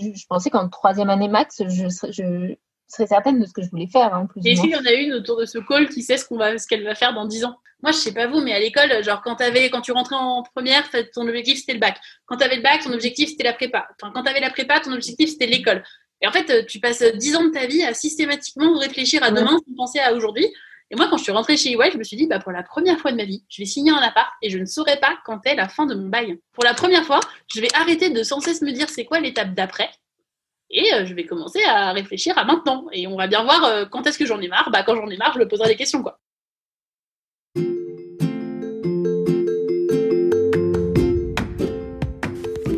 je pensais qu'en troisième année max, je, je, serais certaine de ce que je voulais faire. Hein, Et est-ce qu'il y en a une autour de ce call qui sait ce qu'on va, ce qu'elle va faire dans 10 ans Moi, je sais pas vous, mais à l'école, genre quand, avais, quand tu rentrais en première, ton objectif c'était le bac. Quand tu avais le bac, ton objectif c'était la prépa. Enfin, quand tu avais la prépa, ton objectif c'était l'école. Et en fait, tu passes 10 ans de ta vie à systématiquement réfléchir à demain sans penser à aujourd'hui. Et moi, quand je suis rentrée chez EY, je me suis dit, bah, pour la première fois de ma vie, je vais signer un appart et je ne saurais pas quand est la fin de mon bail. Pour la première fois, je vais arrêter de sans cesse me dire c'est quoi l'étape d'après et euh, je vais commencer à réfléchir à maintenant. Et on va bien voir euh, quand est-ce que j'en ai marre. Bah, quand j'en ai marre, je me poserai des questions. Quoi.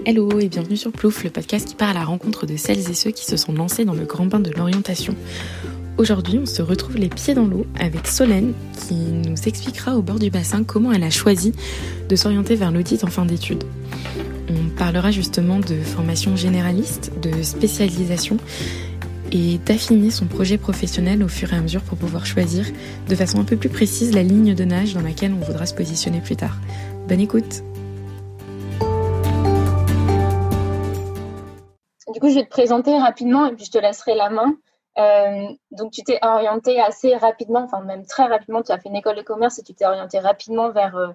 Hello et bienvenue sur Plouf, le podcast qui part à la rencontre de celles et ceux qui se sont lancés dans le grand bain de l'orientation. Aujourd'hui, on se retrouve les pieds dans l'eau avec Solène qui nous expliquera au bord du bassin comment elle a choisi de s'orienter vers l'audit en fin d'études. On parlera justement de formation généraliste, de spécialisation et d'affiner son projet professionnel au fur et à mesure pour pouvoir choisir de façon un peu plus précise la ligne de nage dans laquelle on voudra se positionner plus tard. Bonne écoute Du coup, je vais te présenter rapidement et puis je te laisserai la main. Euh, donc, tu t'es orienté assez rapidement, enfin même très rapidement, tu as fait une école de commerce et tu t'es orienté rapidement vers, euh,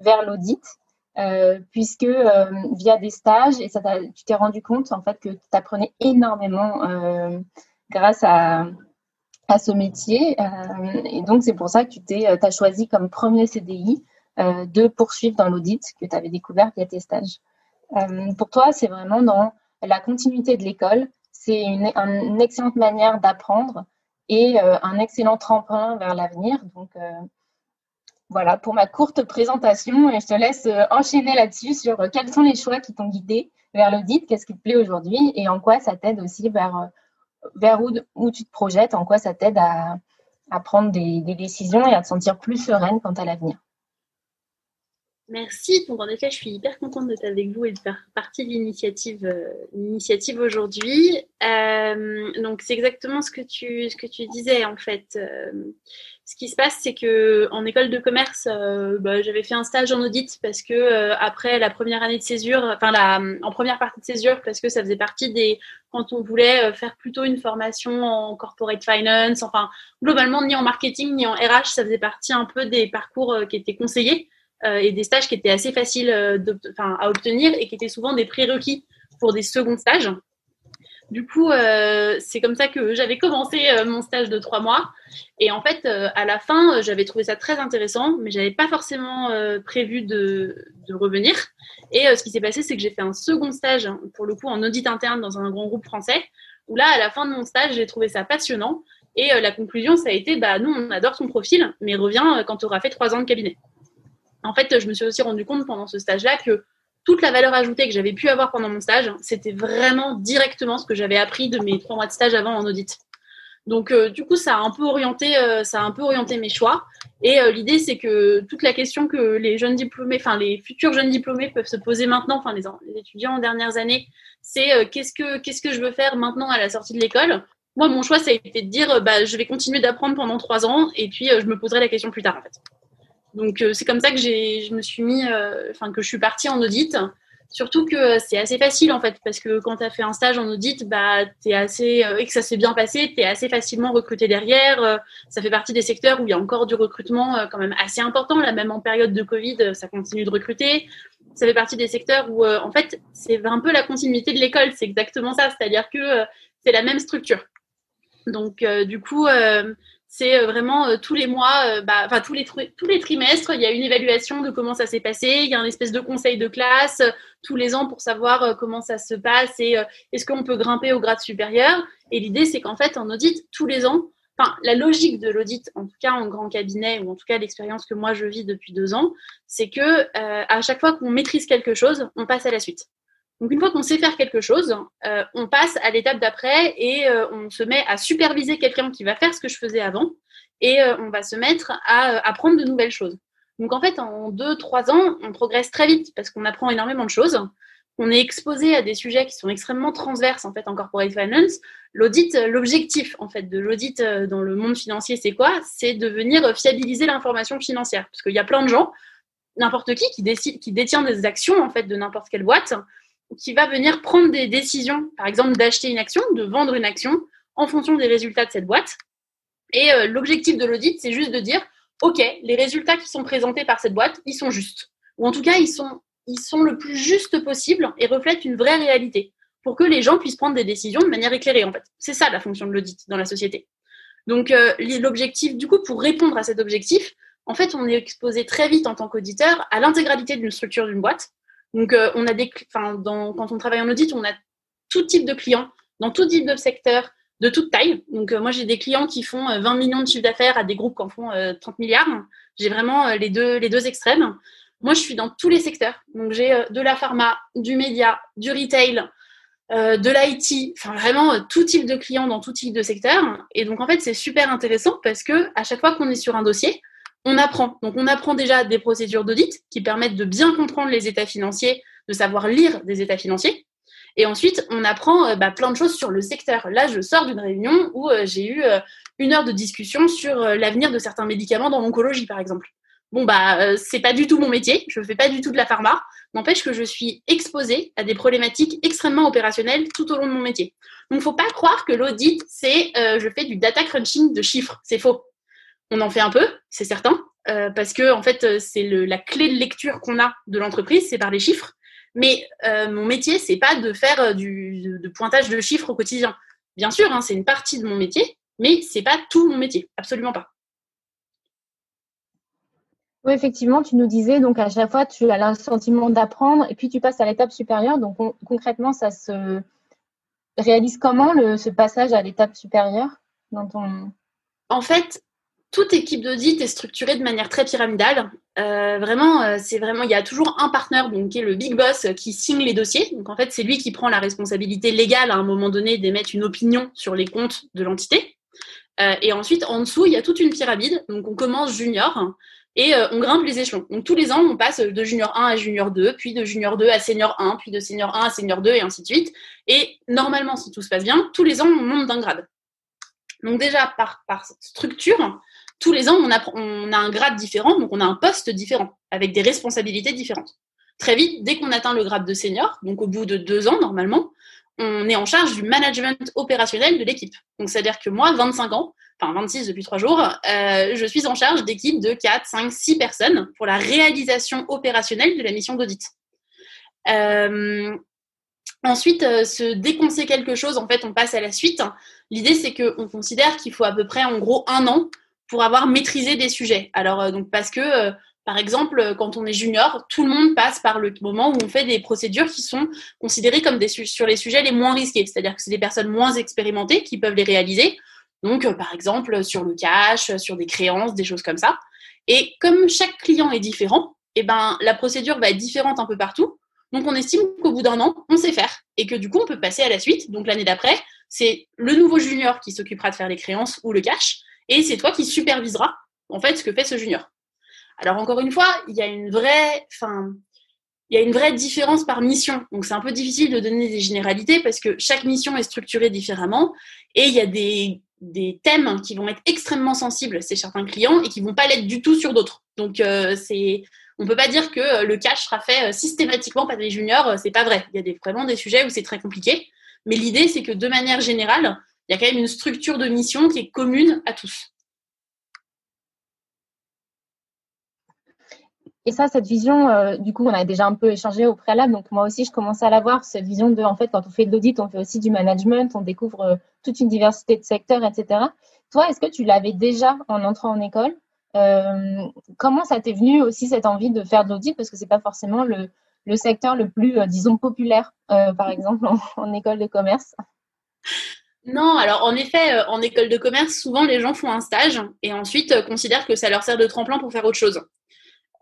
vers l'audit. Euh, puisque via des stages, et ça tu t'es rendu compte en fait que tu apprenais énormément grâce à, à ce métier. et donc, c'est pour ça que tu t'es, as choisi comme premier CDI de poursuivre dans l'audit que tu avais découvert via tes stages. pour toi, c'est vraiment dans la continuité de l'école. C'est une, excellente manière d'apprendre et un excellent tremplin vers l'avenir. Donc, voilà pour ma courte présentation et je te laisse euh, enchaîner là-dessus sur euh, quels sont les choix qui t'ont guidé vers l'audit, qu'est-ce qui te plaît aujourd'hui et en quoi ça t'aide aussi vers, euh, où, tu te projettes, en quoi ça t'aide à, prendre des, décisions et à te sentir plus sereine quant à l'avenir. Merci. Donc, en effet, je suis hyper contente d'être avec vous et de faire partie de l'initiative, euh, aujourd'hui. Euh, donc, c'est exactement ce que tu, ce que tu disais, en fait. Euh, ce qui se passe, c'est que en école de commerce, bah, j'avais fait un stage en audit parce que après la première année de césure, enfin en première partie de césure, parce que ça faisait partie des quand on voulait faire plutôt une formation en corporate finance, enfin globalement ni en marketing ni en RH, ça faisait partie un peu des parcours qui étaient conseillés. Euh, et des stages qui étaient assez faciles euh, à obtenir et qui étaient souvent des prérequis pour des seconds stages. Du coup, euh, c'est comme ça que j'avais commencé mon stage de trois mois. Et en fait, à la fin, j'avais trouvé ça très intéressant, mais j'avais pas forcément prévu de, de, revenir. Et ce qui s'est passé, c'est que j'ai fait un second stage, hein, pour le coup, en audit interne dans un grand groupe français, où là, à la fin de mon stage, j'ai trouvé ça passionnant. Et la conclusion, ça a été, bah, nous, on adore ton profil, mais reviens quand tu auras fait trois ans de cabinet en fait, je me suis aussi rendu compte pendant ce stage-là que toute la valeur ajoutée que j'avais pu avoir pendant mon stage, c'était vraiment directement ce que j'avais appris de mes trois mois de stage avant en audit. Donc, euh, du coup, ça a un peu orienté, euh, ça un peu orienté mes choix. Et euh, l'idée, c'est que toute la question que les jeunes diplômés, enfin les futurs jeunes diplômés peuvent se poser maintenant, enfin les, étudiants en dernières années, c'est qu'est-ce que qu'est-ce que je veux faire maintenant à la sortie de l'école? Moi, mon choix, ça a été de dire, bah, je vais continuer d'apprendre pendant trois ans, et puis je me poserai la question plus tard, en fait. Donc euh, c'est comme ça que je me suis mis, euh, enfin que je suis partie en audit. Surtout que c'est assez facile en fait, parce que quand tu as fait un stage en audit, bah, es assez, euh, et que ça s'est bien passé, tu es assez facilement recruté derrière. ça fait partie des secteurs où il y a encore du recrutement quand même assez important. Là, même en période de Covid, ça continue de recruter. Ça fait partie des secteurs où, en fait, c'est un peu la continuité de l'école. C'est exactement ça. C'est-à-dire que c'est la même structure. Donc, du coup, c'est euh, vraiment euh, tous les mois, euh, bah, enfin tous les, trimestres, il y a une évaluation de comment ça s'est passé. Il y a un espèce de conseil de classe tous les ans pour savoir comment ça se passe et est-ce qu'on peut grimper au grade supérieur. Et l'idée, c'est qu'en fait, en audit, tous les ans, enfin, la logique de l'audit, en tout cas en grand cabinet, ou en tout cas l'expérience que moi je vis depuis deux ans, c'est que à chaque fois qu'on maîtrise quelque chose, on passe à la suite. Donc une fois qu'on sait faire quelque chose, euh, on passe à l'étape d'après et euh, on se met à superviser quelqu'un qui va faire ce que je faisais avant et euh, on va se mettre à apprendre de nouvelles choses. Donc en fait, en deux, trois ans, on progresse très vite parce qu'on apprend énormément de choses. On est exposé à des sujets qui sont extrêmement transverses en fait en corporate finance. L'audit, l'objectif en fait de l'audit dans le monde financier, c'est quoi? C'est de venir fiabiliser l'information financière parce qu'il y a plein de gens, n'importe qui qui, décide, détient des actions en fait de n'importe quelle boîte qui va venir prendre des décisions, par exemple d'acheter une action, de vendre une action en fonction des résultats de cette boîte. Et euh, l'objectif de l'audit, c'est juste de dire, OK, les résultats qui sont présentés par cette boîte, ils sont justes. Ou en tout cas, ils sont, le plus justes possible et reflètent une vraie réalité pour que les gens puissent prendre des décisions de manière éclairée, en fait. C'est ça la fonction de l'audit dans la société. Donc, euh, l'objectif, du coup, pour répondre à cet objectif, en fait, on est exposé très vite en tant qu'auditeur à l'intégralité d'une structure d'une boîte. Donc, euh, on a des, quand on travaille en audit, on a tout type de clients, dans tout type de secteur, de toute taille. Donc, euh, moi, j'ai des clients qui font 20 millions de chiffre d'affaires à des groupes qui en font 30 milliards. J'ai vraiment les, deux, les deux extrêmes. Moi, je suis dans tous les secteurs. Donc, j'ai de la pharma, du média, du retail, euh, de l'IT, enfin vraiment euh, tout type de clients dans tout type de secteur. Et donc en fait, c'est super intéressant parce que à chaque fois qu'on est sur un dossier, on apprend. Donc on apprend déjà des procédures d'audit qui permettent de bien comprendre les états financiers, de savoir lire des états financiers. Et ensuite, on apprend euh, bah, plein de choses sur le secteur. Là, je sors d'une réunion où j'ai eu une heure de discussion sur l'avenir de certains médicaments dans l'oncologie, par exemple bon bah euh, c'est pas du tout mon métier, je fais pas du tout de la pharma, n'empêche que je suis exposée à des problématiques extrêmement opérationnelles tout au long de mon métier. Donc faut pas croire que l'audit c'est euh, je fais du data crunching de chiffres, c'est faux. On en fait un peu, c'est certain, euh, parce que en fait c'est la clé de lecture qu'on a de l'entreprise, c'est par les chiffres. Mais mon métier c'est pas de faire du de pointage de chiffres au quotidien. Bien sûr, hein, c'est une partie de mon métier, mais c'est pas tout mon métier, absolument pas. Oui, effectivement, tu nous disais, donc à chaque fois, tu as le sentiment d'apprendre et puis tu passes à l'étape supérieure. Donc concrètement, ça se réalise comment le, ce passage à l'étape supérieure dans ton... En fait, toute équipe d'audit est structurée de manière très pyramidale. Euh, vraiment, euh, c'est vraiment, il y a toujours un partenaire, qui est le big boss, qui signe les dossiers. Donc en fait, c'est lui qui prend la responsabilité légale à un moment donné d'émettre une opinion sur les comptes de l'entité. Euh, et ensuite, en dessous, il y a toute une pyramide. Donc on commence junior et euh, on grimpe les échelons. Donc tous les ans, on passe de junior 1 à junior 2, puis de junior 2 à senior 1, puis de senior 1 à senior 2, et ainsi de suite. Et normalement, si tout se passe bien, tous les ans, on monte d'un grade. Donc déjà, par structure, tous les ans, on a, un grade différent, donc on a un poste différent, avec des responsabilités différentes. Très vite, dès qu'on atteint le grade de senior, donc au bout de deux ans normalement, on est en charge du management opérationnel de l'équipe. Donc c'est-à-dire que moi, 25 ans, enfin 26 depuis trois jours, euh, je suis en charge d'équipes de 4, 5, 6 personnes pour la réalisation opérationnelle de la mission d'audit. Euh, ensuite, euh, se déconcer quelque chose, en fait, on passe à la suite. L'idée, c'est qu'on considère qu'il faut à peu près, en gros, un an pour avoir maîtrisé des sujets. Alors, donc, parce que, par exemple, quand on est junior, tout le monde passe par le moment où on fait des procédures qui sont considérées comme des sur les sujets les moins risqués. C'est-à-dire que c'est des personnes moins expérimentées qui peuvent les réaliser. Donc, euh, par exemple, sur le cash, sur des créances, des choses comme ça. Et comme chaque client est différent, eh ben, la procédure va être différente un peu partout. Donc, on estime qu'au bout d'un an, on sait faire et que du coup, on peut passer à la suite. Donc, l'année d'après, c'est le nouveau junior qui s'occupera de faire les créances ou le cash et c'est toi qui superviseras en fait ce que fait ce junior. Alors, encore une fois, il y a une vraie, enfin, il y a une vraie différence par mission. Donc, c'est un peu difficile de donner des généralités parce que chaque mission est structurée différemment et il y a des des thèmes qui vont être extrêmement sensibles chez certains clients et qui vont pas l'être du tout sur d'autres. Donc euh, c'est on peut pas dire que euh, le cash sera fait euh, systématiquement par des juniors, c'est pas vrai. Il y a des, vraiment des sujets où c'est très compliqué, mais l'idée c'est que de manière générale, il y a quand même une structure de mission qui est commune à tous. Et ça, cette vision, euh, du coup, on a déjà un peu échangé au préalable. Donc, moi aussi, je commençais à l'avoir, cette vision de, en fait, quand on fait de l'audit, on fait aussi du management, on découvre euh, toute une diversité de secteurs, etc. Toi, est-ce que tu l'avais déjà en entrant en école? Euh, Comment ça t'est venu aussi cette envie de faire de l'audit? Parce que c'est pas forcément le, secteur le plus, disons, populaire, par exemple, en, école de commerce. Non, alors en effet, en école de commerce, souvent les gens font un stage et ensuite considèrent que ça leur sert de tremplin pour faire autre chose.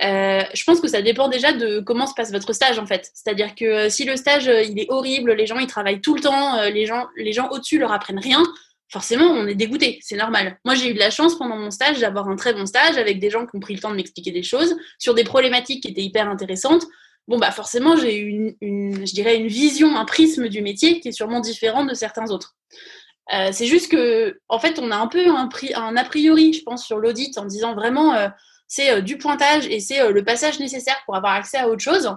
Euh, je pense que ça dépend déjà de comment se passe votre stage en fait. C'est-à-dire que euh, si le stage euh, il est horrible, les gens ils travaillent tout le temps, les gens, les gens au-dessus leur apprennent rien, forcément on est dégoûté, c'est normal. Moi j'ai eu de la chance pendant mon stage d'avoir un très bon stage avec des gens qui ont pris le temps de m'expliquer des choses sur des problématiques qui étaient hyper intéressantes. Bon bah forcément j'ai eu une, je dirais une vision, un prisme du métier qui est sûrement différent de certains autres. c'est juste que en fait on a un peu un, a priori, je pense, sur l'audit en disant vraiment c'est euh, du pointage et c'est euh, le passage nécessaire pour avoir accès à autre chose,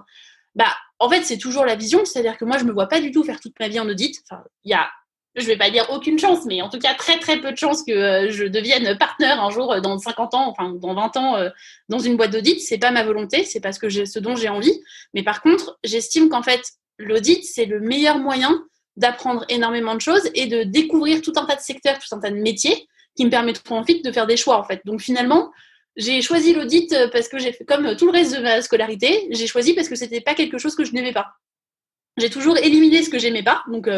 bah en fait, c'est toujours la vision, c'est-à-dire que moi, je me vois pas du tout faire toute ma vie en audit. Enfin, il y a je vais pas dire aucune chance, mais en tout cas très très peu de chances que euh, je devienne partenaire un jour euh, dans 50 ans, enfin dans 20 ans euh, dans une boîte d'audit. C'est pas ma volonté, c'est parce que j'ai ce dont j'ai envie. Mais par contre, j'estime qu'en fait l'audit c'est le meilleur moyen d'apprendre énormément de choses et de découvrir tout un tas de secteurs, tout un tas de métiers qui me permettront ensuite de faire des choix en fait. Donc finalement, j'ai choisi l'audit parce que j'ai fait comme tout le reste de ma scolarité, j'ai choisi parce que c'était pas quelque chose que je n'aimais pas. J'ai toujours éliminé ce que j'aimais pas. Donc,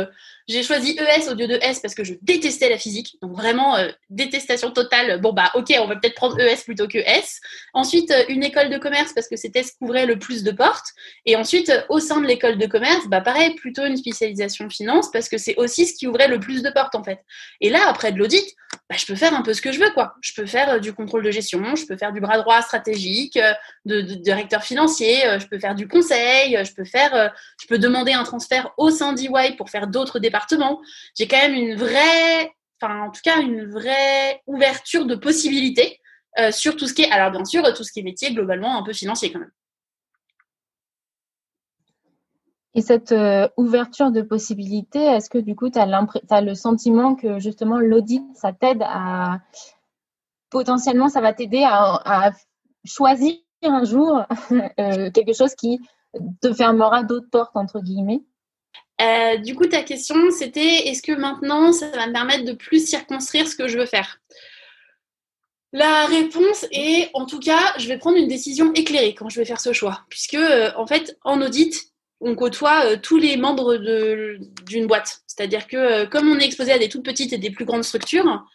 j'ai choisi ES au lieu de S parce que je détestais la physique. Donc, vraiment, euh, détestation totale. Bon, bah, ok, on va peut-être prendre ES plutôt que S. Ensuite, euh, une école de commerce parce que c'était ce qui ouvrait le plus de portes. Et ensuite, au sein de l'école de commerce, bah, pareil, plutôt une spécialisation finance parce que c'est aussi ce qui ouvrait le plus de portes, en fait. Et là, après de l'audit, bah, je peux faire un peu ce que je veux, quoi. Je peux faire du contrôle de gestion, je peux faire du bras droit stratégique, de, de directeur financier, je peux faire du conseil, je peux faire, je peux demander un transfert au sein d'EY pour faire d'autres J'ai quand même une vraie, enfin en tout cas une vraie ouverture de possibilités euh, sur tout ce qui est, alors bien sûr, tout ce qui est métier globalement un peu financier quand même. Et cette euh, ouverture de possibilités, est-ce que du coup, tu as, le sentiment que justement l'audit, ça t'aide à potentiellement, ça va t'aider à, choisir un jour euh, quelque chose qui te fermera d'autres portes, entre guillemets? Euh, du coup, ta question, c'était est-ce que maintenant, ça va me permettre de plus circonscrire ce que je veux faire? La réponse est, en tout cas, je vais prendre une décision éclairée quand je vais faire ce choix. Puisque, euh, en fait, en audit, on côtoie euh, tous les membres d'une boîte. C'est-à-dire que, comme on est exposé à des toutes petites et des plus grandes structures,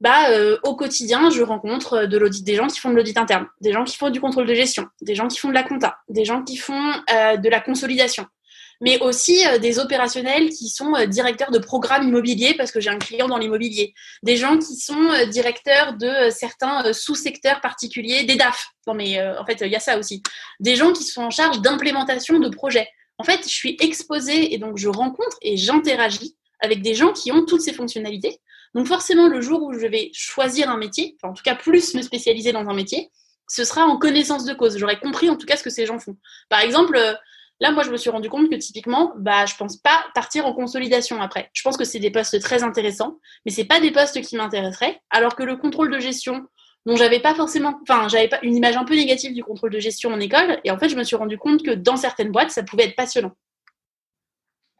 bah, au quotidien, je rencontre de l'audit, des gens qui font de l'audit interne, des gens qui font du contrôle de gestion, des gens qui font de la compta, des gens qui font de la consolidation, mais aussi des opérationnels qui sont directeurs de programmes immobiliers parce que j'ai un client dans l'immobilier, des gens qui sont directeurs de certains sous-secteurs particuliers, des DAF. Non mais en fait, il y a ça aussi. Des gens qui sont en charge d'implémentation de projets. En fait, je suis exposée et donc je rencontre et j'interagis avec des gens qui ont toutes ces fonctionnalités donc forcément, le jour où je vais choisir un métier, en tout cas plus me spécialiser dans un métier, ce sera en connaissance de cause. J'aurais compris en tout cas ce que ces gens font. Par exemple, euh, là, moi, je me suis rendu compte que typiquement, bah, je pense pas partir en consolidation après. Je pense que c'est des postes très intéressants, mais c'est pas des postes qui m'intéresseraient. Alors que le contrôle de gestion, dont j'avais pas forcément, enfin, j'avais pas une image un peu négative du contrôle de gestion en école, et en fait, je me suis rendu compte que dans certaines boîtes, ça pouvait être passionnant.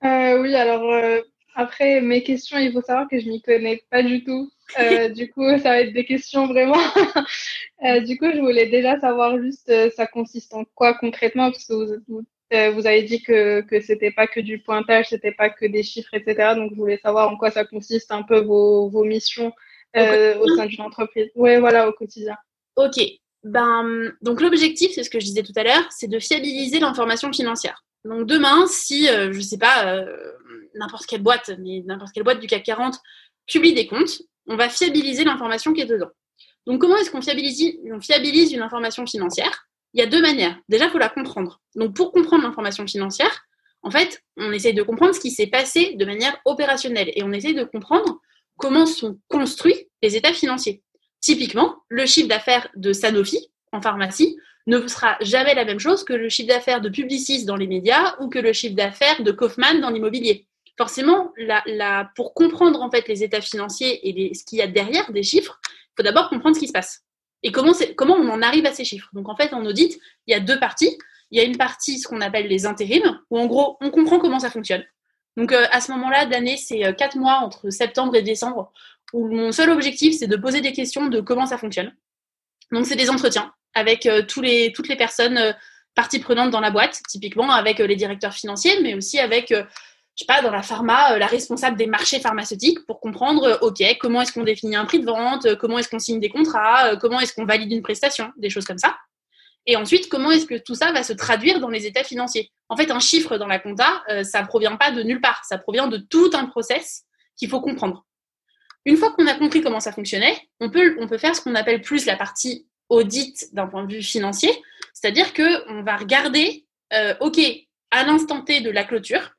Euh, oui, alors euh, après, mes questions, il faut savoir que je m'y connais pas du tout. Euh, du coup, ça va être des questions vraiment. du coup, je voulais déjà savoir juste ça consiste en quoi concrètement, parce que vous, euh, vous, avez dit que que c'était pas que du pointage, c'était pas que des chiffres, etc. Donc, je voulais savoir en quoi ça consiste un peu vos, vos missions au, au sein d'une entreprise. Oui, voilà, au quotidien. Ok. Ben, donc l'objectif, c'est ce que je disais tout à l'heure, c'est de fiabiliser l'information financière. Donc demain, si, euh, je sais pas, n'importe quelle boîte, mais n'importe quelle boîte du CAC 40 publie des comptes, on va fiabiliser l'information qui est dedans. Donc, comment est-ce qu'on fiabilise, on fiabilise une information financière? Il y a deux manières. Déjà, il faut la comprendre. Donc, pour comprendre l'information financière, en fait, on essaye de comprendre ce qui s'est passé de manière opérationnelle et on essaye de comprendre comment sont construits les états financiers. Typiquement, le chiffre d'affaires de Sanofi en pharmacie ne sera jamais la même chose que le chiffre d'affaires de Publicis dans les médias ou que le chiffre d'affaires de Kaufman dans l'immobilier forcément, pour comprendre en fait les états financiers et ce qu'il y a derrière des chiffres, il faut d'abord comprendre ce qui se passe et comment, on en arrive à ces chiffres? Donc en fait, en audit, il y a deux parties. Il y a une partie, ce qu'on appelle les intérims, où en gros, on comprend comment ça fonctionne. Donc euh, à ce moment-là d'année, c'est euh, quatre mois entre septembre et décembre, où mon seul objectif, c'est de poser des questions de comment ça fonctionne. Donc c'est des entretiens avec euh, toutes les personnes parties prenantes dans la boîte, typiquement avec les directeurs financiers, mais aussi avec je sais pas, dans la pharma, euh, la responsable des marchés pharmaceutiques pour comprendre, euh, OK, comment est-ce qu'on définit un prix de vente, euh, comment est-ce qu'on signe des contrats, comment est-ce qu'on valide une prestation, des choses comme ça. Et ensuite, comment est-ce que tout ça va se traduire dans les états financiers? En fait, un chiffre dans la compta, ça ne provient pas de nulle part, ça provient de tout un process qu'il faut comprendre. Une fois qu'on a compris comment ça fonctionnait, on peut, on peut faire ce qu'on appelle plus la partie audit d'un point de vue financier, c'est-à-dire qu'on va regarder, OK, à l'instant T de la clôture,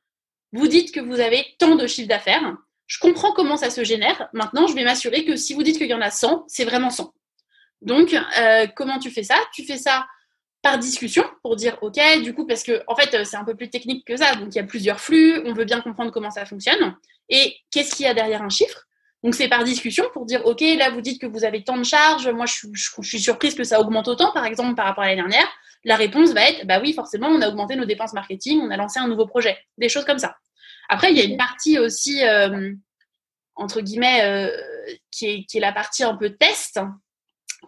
vous dites que vous avez tant de chiffre d'affaires. Je comprends comment ça se génère. Maintenant, je vais m'assurer que si vous dites qu'il y en a 100, c'est vraiment 100. Donc, euh, comment tu fais ça? Tu fais ça par discussion pour dire ok du coup parce que en fait c'est un peu plus technique que ça. Donc il y a plusieurs flux. On veut bien comprendre comment ça fonctionne. Et qu'est-ce qu'il y a derrière un chiffre? Donc c'est par discussion pour dire ok là vous dites que vous avez tant de charges. Moi je, suis surprise que ça augmente autant par exemple par rapport à l'année dernière la réponse va être bah oui forcément on a augmenté nos dépenses marketing on a lancé un nouveau projet des choses comme ça après il y a une partie aussi euh, entre guillemets euh, qui, est, qui est la partie un peu test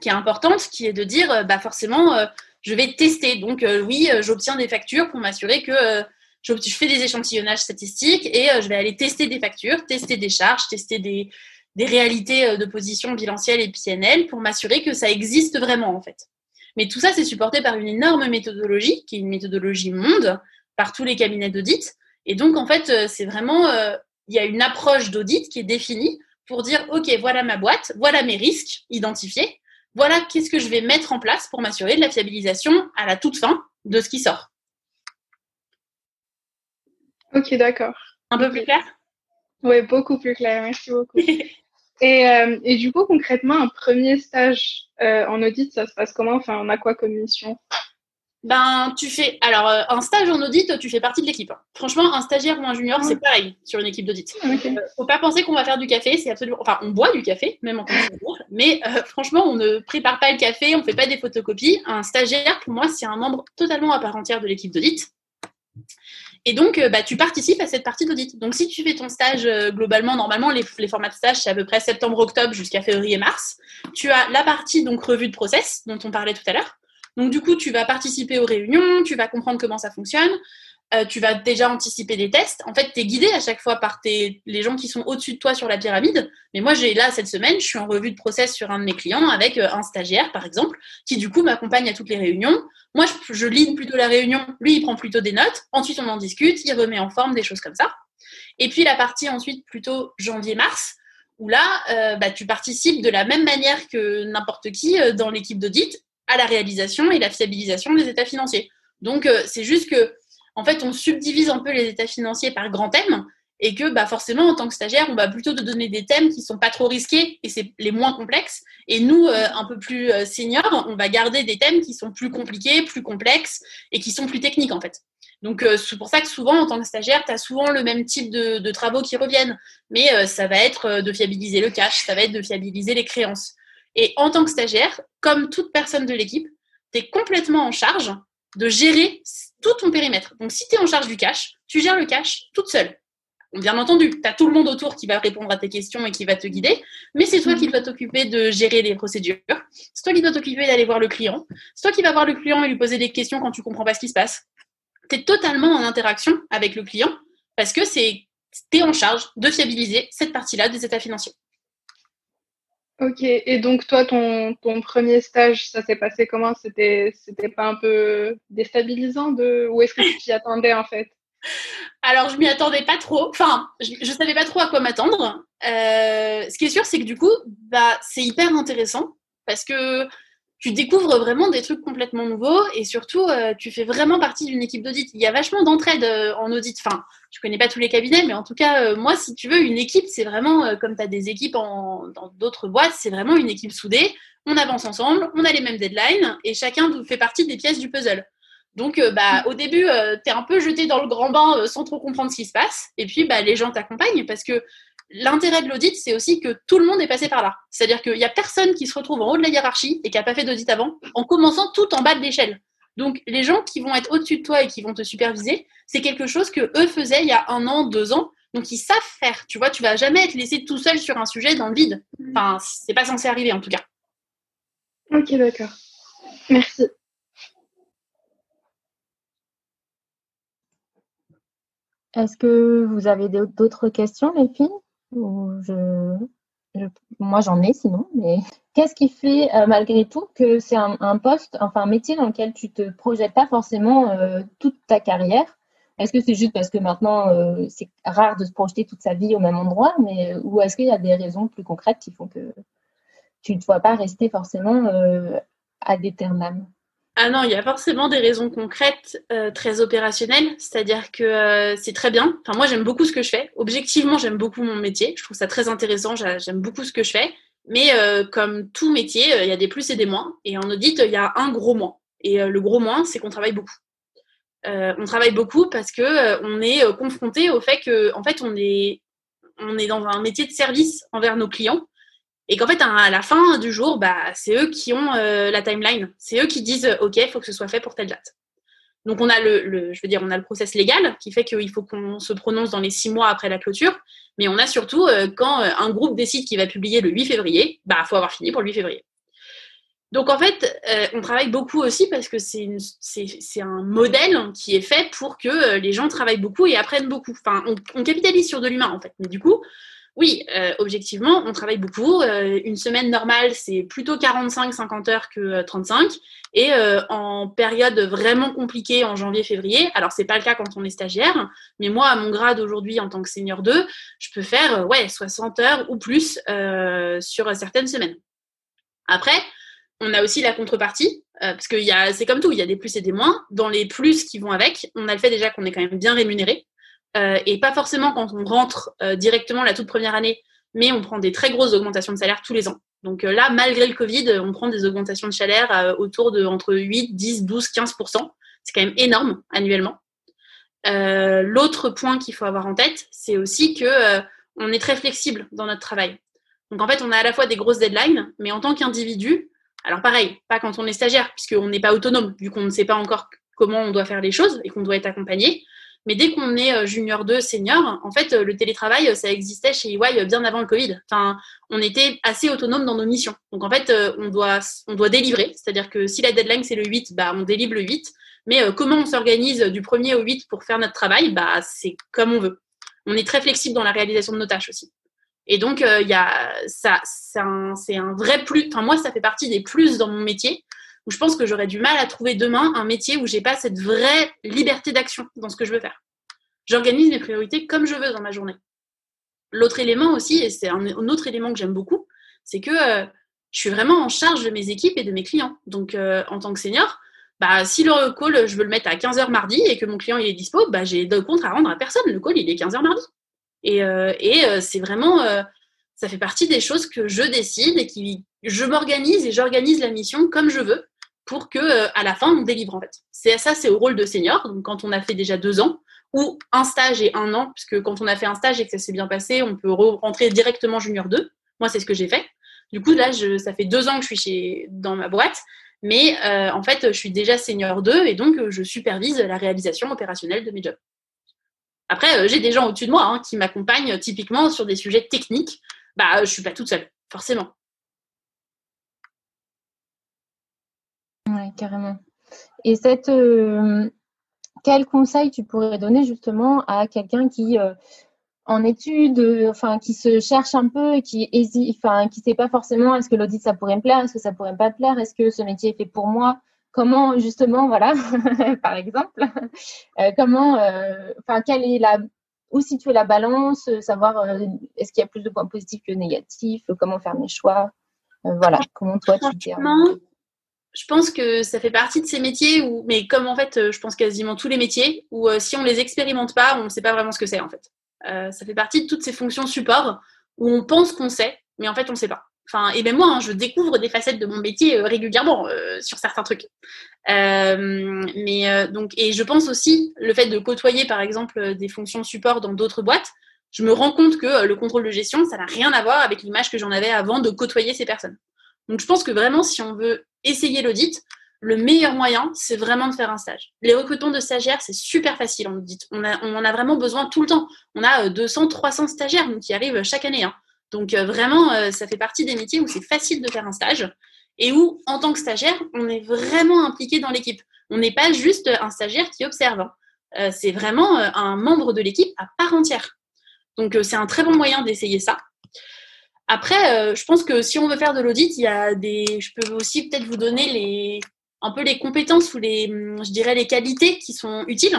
qui est importante qui est de dire bah forcément je vais tester. Donc euh, oui, euh, j'obtiens des factures pour m'assurer que euh, je fais des échantillonnages statistiques et je vais aller tester des factures, tester des charges, tester des, des réalités de position bilancielle et PNL pour m'assurer que ça existe vraiment en fait. Mais tout ça, c'est supporté par une énorme méthodologie, qui est une méthodologie monde, par tous les cabinets d'audit. Et donc, en fait, c'est vraiment, il y a une approche d'audit qui est définie pour dire, OK, voilà ma boîte, voilà mes risques identifiés, voilà qu'est-ce que je vais mettre en place pour m'assurer de la fiabilisation à la toute fin de ce qui sort. Ok, d'accord. Un peu plus clair? Oui, beaucoup plus clair. Merci beaucoup. Euh, et, du coup, concrètement, un premier stage euh, en audit, ça se passe comment? Enfin, on a quoi comme mission? Ben, tu fais. Alors, euh, un stage en audit, tu fais partie de l'équipe. Franchement, un stagiaire ou un junior, c'est pareil sur une équipe d'audit. euh, faut pas penser qu'on va faire du café, c'est absolument. Enfin, on boit du café, même en tant que mais franchement, on ne prépare pas le café, on ne fait pas des photocopies. Un stagiaire, pour moi, c'est un membre totalement à part entière de l'équipe d'audit. Et donc, bah, tu participes à cette partie d'audit. Donc, si tu fais ton stage globalement, normalement, les, les, formats de stage, c'est à peu près septembre-octobre jusqu'à février-mars. Tu as la partie donc revue de process dont on parlait tout à l'heure. Donc du coup, tu vas participer aux réunions, tu vas comprendre comment ça fonctionne, euh, tu vas déjà anticiper des tests. En fait, tu es guidé à chaque fois par tes, les gens qui sont au-dessus de toi sur la pyramide. Mais moi, j'ai là, cette semaine, je suis en revue de process sur un de mes clients avec euh, un stagiaire, par exemple, qui du coup m'accompagne à toutes les réunions. Moi, je, je lead plutôt la réunion, lui, il prend plutôt des notes. Ensuite, on en discute, il remet en forme des choses comme ça. Et puis la partie ensuite plutôt janvier-mars, où là, euh, bah, tu participes de la même manière que n'importe qui dans l'équipe d'audit à la réalisation et la fiabilisation des états financiers. Donc, euh, c'est juste que, en fait, on subdivise un peu les états financiers par grands thèmes et que, bah, forcément, en tant que stagiaire, on va plutôt te donner des thèmes qui sont pas trop risqués et c'est les moins complexes. Et nous, euh, un peu plus euh, seniors, on va garder des thèmes qui sont plus compliqués, plus complexes et qui sont plus techniques, en fait. Donc, c'est pour ça que souvent, en tant que stagiaire, tu as souvent le même type de, de travaux qui reviennent. Mais ça va être de fiabiliser le cash, ça va être de fiabiliser les créances. Et en tant que stagiaire, comme toute personne de l'équipe, tu es complètement en charge de gérer tout ton périmètre. Donc, si tu es en charge du cash, tu gères le cash toute seule. Bien entendu, tu as tout le monde autour qui va répondre à tes questions et qui va te guider, mais c'est toi qui mhm. dois t'occuper de gérer les procédures. C'est toi qui dois t'occuper d'aller voir le client. C'est toi qui vas voir le client et lui poser des questions quand tu comprends pas ce qui se passe. Tu es totalement en interaction avec le client parce que c'est tu es en charge de fiabiliser cette partie-là des états financiers. Ok, et donc toi, ton, ton premier stage, ça s'est passé comment? C'était pas un peu déstabilisant de ou est-ce que tu t'y attendais en fait? Alors je m'y attendais pas trop. Enfin, je, je savais pas trop à quoi m'attendre. Euh, ce qui est sûr, c'est que du coup, bah c'est hyper intéressant parce que tu découvres vraiment des trucs complètement nouveaux et surtout, euh, tu fais vraiment partie d'une équipe d'audit. Il y a vachement d'entraide euh, en audit. Enfin, je connais pas tous les cabinets, mais en tout cas, euh, moi, si tu veux, une équipe, c'est vraiment, comme tu as des équipes dans d'autres boîtes, c'est vraiment une équipe soudée. On avance ensemble, on a les mêmes deadlines et chacun fait partie des pièces du puzzle. Donc, bah, au début, tu es un peu jeté dans le grand bain sans trop comprendre ce qui se passe. Et puis, bah, les gens t'accompagnent parce que l'intérêt de l'audit, c'est aussi que tout le monde est passé par là. C'est-à-dire qu'il n'y a personne qui se retrouve en haut de la hiérarchie et qui n'a pas fait d'audit avant, en commençant tout en bas de l'échelle. Donc, les gens qui vont être au-dessus de toi et qui vont te superviser, c'est quelque chose que eux faisaient il y a un an, deux ans. Donc, ils savent faire. Tu vois, tu vas jamais être laissé tout seul sur un sujet dans le vide. Enfin, c'est pas censé arriver en tout cas. Ok, d'accord. Merci. Est-ce que vous avez d'autres questions, les filles? Moi, j'en ai sinon, mais qu'est-ce qui fait euh, malgré tout que c'est un, poste, enfin un métier dans lequel tu te projettes pas forcément euh, toute ta carrière? Est-ce que c'est juste parce que maintenant euh, c'est rare de se projeter toute sa vie au même endroit, mais ou est-ce qu'il y a des raisons plus concrètes qui font que tu ne dois pas rester forcément à d'éternam ah non, il y a forcément des raisons concrètes, euh, très opérationnelles. C'est-à-dire que euh, c'est très bien. Enfin, moi, j'aime beaucoup ce que je fais. Objectivement, j'aime beaucoup mon métier. Je trouve ça très intéressant. J'aime beaucoup ce que je fais. Mais euh, comme tout métier, il y a des plus et des moins. Et en audit, il y a un gros moins. Et le gros moins, c'est qu'on travaille beaucoup. on travaille beaucoup parce que on est confronté au fait que, en fait, on est, on est dans un métier de service envers nos clients et qu'en fait, à la fin du jour, bah, c'est eux qui ont la timeline. C'est eux qui disent, OK, il faut que ce soit fait pour telle date. Donc on a le, je veux dire, on a le process légal qui fait qu'il faut qu'on se prononce dans les six mois après la clôture, mais on a surtout euh, quand euh, un groupe décide qu'il va publier le 8 février, bah faut avoir fini pour le 8 février. Donc en fait, euh, on travaille beaucoup aussi parce que c'est un modèle qui est fait pour que les gens travaillent beaucoup et apprennent beaucoup. Enfin, on, on capitalise sur de l'humain en fait. Mais du coup, oui, euh, objectivement, on travaille beaucoup. Euh, une semaine normale, c'est plutôt 45-50 heures que 35. Euh, et en période vraiment compliquée, en janvier-février, alors c'est pas le cas quand on est stagiaire, mais moi, à mon grade aujourd'hui en tant que senior 2, je peux faire ouais 60 heures ou plus sur certaines semaines. Après, on a aussi la contrepartie, parce que c'est comme tout, il y a des plus et des moins. Dans les plus qui vont avec, on a le fait déjà qu'on est quand même bien rémunéré. Euh, et pas forcément quand on rentre euh, directement la toute première année, mais on prend des très grosses augmentations de salaire tous les ans. Donc euh, là, malgré le Covid, on prend des augmentations de salaire autour de entre 8, 10, 12, 15% C'est quand même énorme annuellement. L'autre point qu'il faut avoir en tête, c'est aussi que on est très flexible dans notre travail. Donc en fait, on a à la fois des grosses deadlines, mais en tant qu'individu, alors pareil, pas quand on est stagiaire, puisqu'on n'est pas autonome, vu qu'on ne sait pas encore comment on doit faire les choses et qu'on doit être accompagné. Mais dès qu'on est euh, junior 2, senior, en fait, euh, le télétravail, euh, ça existait chez EY bien avant le Covid. Enfin, on était assez autonome dans nos missions. Donc, en fait, on doit, on doit délivrer. C'est-à-dire que si la deadline, c'est le 8, bah, on délivre le 8. Mais comment on s'organise du 1er au 8 pour faire notre travail, bah, c'est comme on veut. On est très flexible dans la réalisation de nos tâches aussi. Et donc, y a, ça, c'est un, vrai plus. Enfin, moi, ça fait partie des plus dans mon métier où je pense que j'aurais du mal à trouver demain un métier où j'ai pas cette vraie liberté d'action dans ce que je veux faire. J'organise mes priorités comme je veux dans ma journée. L'autre élément aussi, et c'est un, autre élément que j'aime beaucoup, c'est que euh, je suis vraiment en charge de mes équipes et de mes clients. Donc, euh, en tant que senior, bah, si le call, je veux le mettre à 15h mardi et que mon client il est dispo, bah, j'ai de compte à rendre à personne. Le call, il est 15h mardi. Et, euh, et c'est vraiment, ça fait partie des choses que je décide et qui, je m'organise et j'organise la mission comme je veux pour que euh, à la fin on délivre en fait. C'est ça, c'est au rôle de senior. Donc quand on a fait déjà deux ans ou un stage et un an, puisque quand on a fait un stage et que ça s'est bien passé, on peut rentrer directement junior 2. Moi, c'est ce que j'ai fait. Du coup, là, je, ça fait deux ans que je suis chez, dans ma boîte, mais euh, en fait, je suis déjà senior 2 et donc je supervise la réalisation opérationnelle de mes jobs. Après, euh, j'ai des gens au-dessus de moi hein, qui m'accompagnent typiquement sur des sujets techniques. Bah, je suis pas toute seule, forcément. Carrément. Et cette, euh, quel conseil tu pourrais donner justement à quelqu'un qui, euh, en études, enfin, qui se cherche un peu et qui hésite, enfin, qui sait pas forcément est-ce que l'audit ça pourrait me plaire, est-ce que ça pourrait pas me plaire, est-ce que ce métier est fait pour moi? Comment justement, voilà, par exemple, euh, comment, enfin, quelle est la, où situer la balance, savoir est-ce qu'il y a plus de points positifs que négatifs, comment faire mes choix, voilà, comment toi tu t'es je pense que ça fait partie de ces métiers où, mais comme en fait, euh, je pense quasiment tous les métiers, où euh, si on les expérimente pas, on ne sait pas vraiment ce que c'est en fait. Euh, ça fait partie de toutes ces fonctions support où on pense qu'on sait, mais en fait on ne sait pas. Enfin, et même moi, hein, je découvre des facettes de mon métier régulièrement sur certains trucs. mais donc, et je pense aussi le fait de côtoyer par exemple des fonctions support dans d'autres boîtes, je me rends compte que le contrôle de gestion, ça n'a rien à voir avec l'image que j'en avais avant de côtoyer ces personnes. Donc je pense que vraiment, si on veut essayer l'audit, le meilleur moyen, c'est vraiment de faire un stage. Les recrutements de stagiaires, c'est super facile en audit. On, en a vraiment besoin tout le temps. On a 200, euh, 300 stagiaires qui arrivent chaque année. Hein. Donc euh, vraiment, euh, ça fait partie des métiers où c'est facile de faire un stage et où, en tant que stagiaire, on est vraiment impliqué dans l'équipe. On n'est pas juste un stagiaire qui observe. Hein. c'est vraiment un membre de l'équipe à part entière. Donc c'est un très bon moyen d'essayer ça. Après, euh, je pense que si on veut faire de l'audit, il y a des. Je peux aussi peut-être vous donner les un peu les compétences ou les, hum, je dirais les qualités qui sont utiles.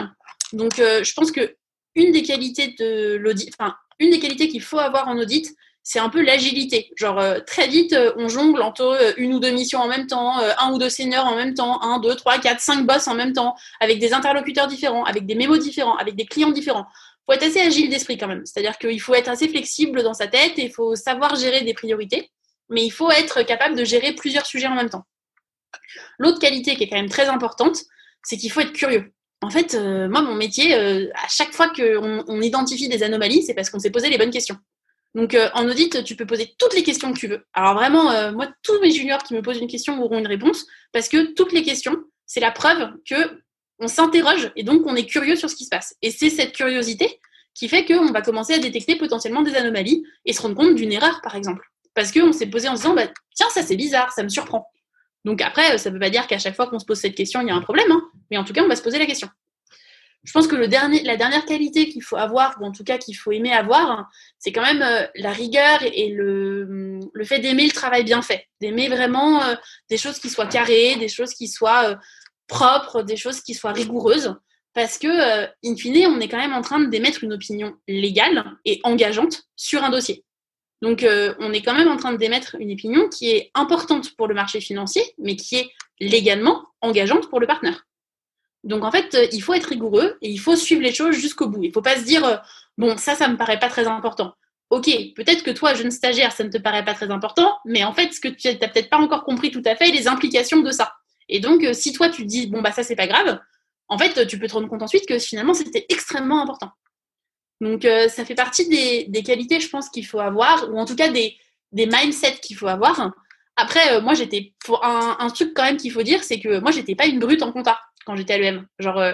Donc, euh, je pense que une des qualités de l'audit, enfin une des qualités qu'il faut avoir en audit, c'est un peu l'agilité. Genre euh, très vite, on jongle entre une ou deux missions en même temps, un ou deux seniors en même temps, un, deux, trois, quatre, cinq boss en même temps, avec des interlocuteurs différents, avec des mémos différents, avec des clients différents faut être assez agile d'esprit quand même. C'est-à-dire qu'il faut être assez flexible dans sa tête et il faut savoir gérer des priorités, mais il faut être capable de gérer plusieurs sujets en même temps. L'autre qualité qui est quand même très importante, c'est qu'il faut être curieux. En fait, euh, moi, mon métier, euh, à chaque fois qu'on on identifie des anomalies, c'est parce qu'on s'est posé les bonnes questions. Donc, euh, en audit, tu peux poser toutes les questions que tu veux. Alors, vraiment, moi, tous mes juniors qui me posent une question auront une réponse, parce que toutes les questions, c'est la preuve que on s'interroge et donc on est curieux sur ce qui se passe. Et c'est cette curiosité qui fait qu'on va commencer à détecter potentiellement des anomalies et se rendre compte d'une erreur, par exemple. Parce qu'on s'est posé en se disant, bah, tiens, ça c'est bizarre, ça me surprend. Donc après, ça ne veut pas dire qu'à chaque fois qu'on se pose cette question, il y a un problème, hein. mais en tout cas, on va se poser la question. Je pense que la dernière qualité qu'il faut avoir, ou en tout cas qu'il faut aimer avoir, c'est quand même euh, la rigueur et le, le fait d'aimer le travail bien fait, d'aimer vraiment euh, des choses qui soient carrées, des choses qui soient euh, propres, des choses qui soient rigoureuses, parce que, in fine, on est quand même en train d'émettre une opinion légale et engageante sur un dossier. Donc, euh, on est quand même en train d'émettre une opinion qui est importante pour le marché financier, mais qui est légalement engageante pour le partenaire. Donc, en fait, euh, il faut être rigoureux et il faut suivre les choses jusqu'au bout. Il ne faut pas se dire, euh, bon, ça, ça me paraît pas très important. Ok, peut-être que toi, jeune stagiaire, ça ne te paraît pas très important, mais en fait, ce que tu n'as peut-être pas encore compris tout à fait, les implications de ça. Et donc, si toi, tu te dis, bon, bah, ça, c'est pas grave, en fait, tu peux te rendre compte ensuite que finalement, c'était extrêmement important. Donc, euh, ça fait partie des, qualités, je pense, qu'il faut avoir, ou en tout cas des, des mindsets qu'il faut avoir. Après, euh, moi, j'étais. Un, un, truc quand même qu'il faut dire, c'est que moi, j'étais pas une brute en compta quand j'étais à l'EM. Genre, euh,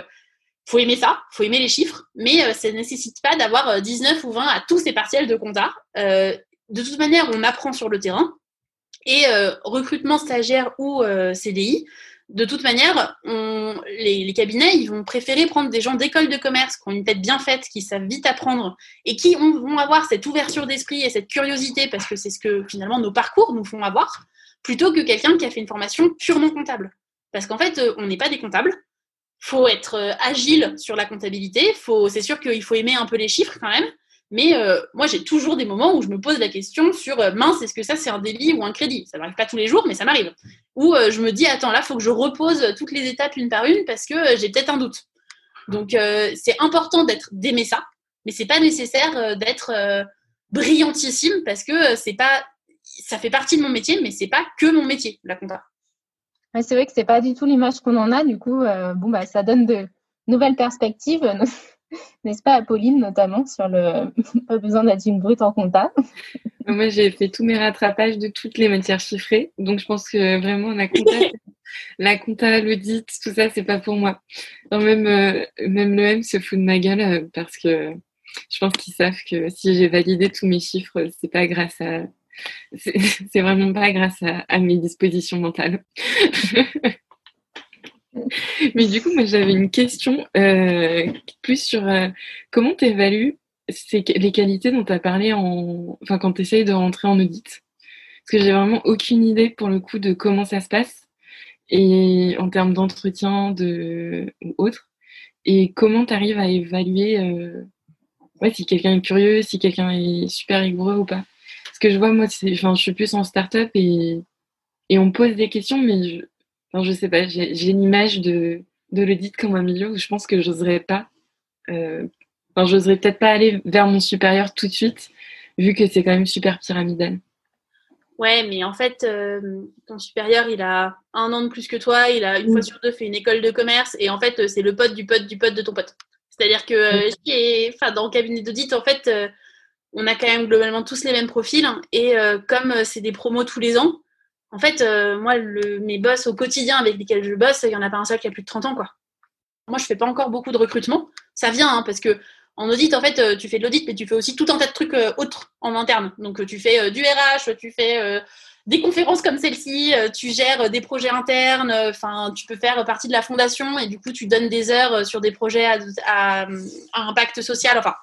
faut aimer ça, faut aimer les chiffres, mais ça ne nécessite pas d'avoir 19 ou 20 à tous ces partiels de compta. de toute manière, on apprend sur le terrain. Et recrutement stagiaire ou CDI, de toute manière, les, cabinets, ils vont préférer prendre des gens d'école de commerce qui ont une tête bien faite, qui savent vite apprendre et qui vont avoir cette ouverture d'esprit et cette curiosité, parce que c'est ce que finalement nos parcours nous font avoir, plutôt que quelqu'un qui a fait une formation purement comptable. Parce qu'en fait, euh, on n'est pas des comptables. faut être euh, agile sur la comptabilité. c'est sûr qu'il faut aimer un peu les chiffres quand même. Mais euh, moi, j'ai toujours des moments où je me pose la question sur euh, mince, est-ce que ça c'est un délit ou un crédit? Ça m'arrive pas tous les jours, mais ça m'arrive. Ou euh, je me dis attends, là, faut que je repose toutes les étapes une par une parce que j'ai peut-être un doute. Donc c'est important d'être d'aimer ça, mais c'est pas nécessaire d'être brillantissime parce que c'est pas ça fait partie de mon métier, mais c'est pas que mon métier, la compta. c'est vrai que c'est pas du tout l'image qu'on en a. Du coup, bon bah ça donne de nouvelles perspectives. N'est-ce pas, Apolline, notamment, sur le pas besoin d'être une brute en compta? Moi, j'ai fait tous mes rattrapages de toutes les matières chiffrées, donc je pense que vraiment la compta, la compta, l'audit, tout ça, c'est pas pour moi. même euh, même l'EM se fout de ma gueule euh, parce que je pense qu'ils savent que si j'ai validé tous mes chiffres, c'est pas grâce à c'est vraiment pas grâce à mes dispositions mentales. Mais du coup, moi, j'avais une question euh, plus sur euh, comment tu évalues les qualités dont tu as parlé en... enfin, quand tu essayes de rentrer en audit? Parce que j'ai vraiment aucune idée pour le coup de comment ça se passe et en termes d'entretien de... ou autre. Et comment tu arrives à évaluer euh, ouais, si quelqu'un est curieux, si quelqu'un est super rigoureux ou pas? Parce que je vois, moi, je suis plus en start-up et, et on pose des questions, mais je, Enfin, je sais pas, j'ai une image de, de l'audit comme un milieu où je pense que j'oserais pas. Euh, enfin, j'oserais peut-être pas aller vers mon supérieur tout de suite, vu que c'est quand même super pyramidal. Ouais, mais en fait, euh, ton supérieur, il a un an de plus que toi, il a une fois sur deux fait une école de commerce, et en fait, c'est le pote du pote du pote de ton pote. C'est-à-dire que euh, enfin, dans le cabinet d'audit, en fait, euh, on a quand même globalement tous les mêmes profils, et comme c'est des promos tous les ans, en fait, euh, moi, mes boss au quotidien avec lesquels je bosse, il n'y en a pas un seul qui a plus de 30 ans, quoi. Moi, je fais pas encore beaucoup de recrutement. Ça vient, hein, parce que en audit, en fait, euh, tu fais de l'audit, mais tu fais aussi tout un tas de trucs euh, autres en interne. Donc, tu fais du RH, tu fais des conférences comme celle-ci, tu gères des projets internes, tu peux faire partie de la fondation et du coup, tu donnes des heures sur des projets à, à, impact social, enfin,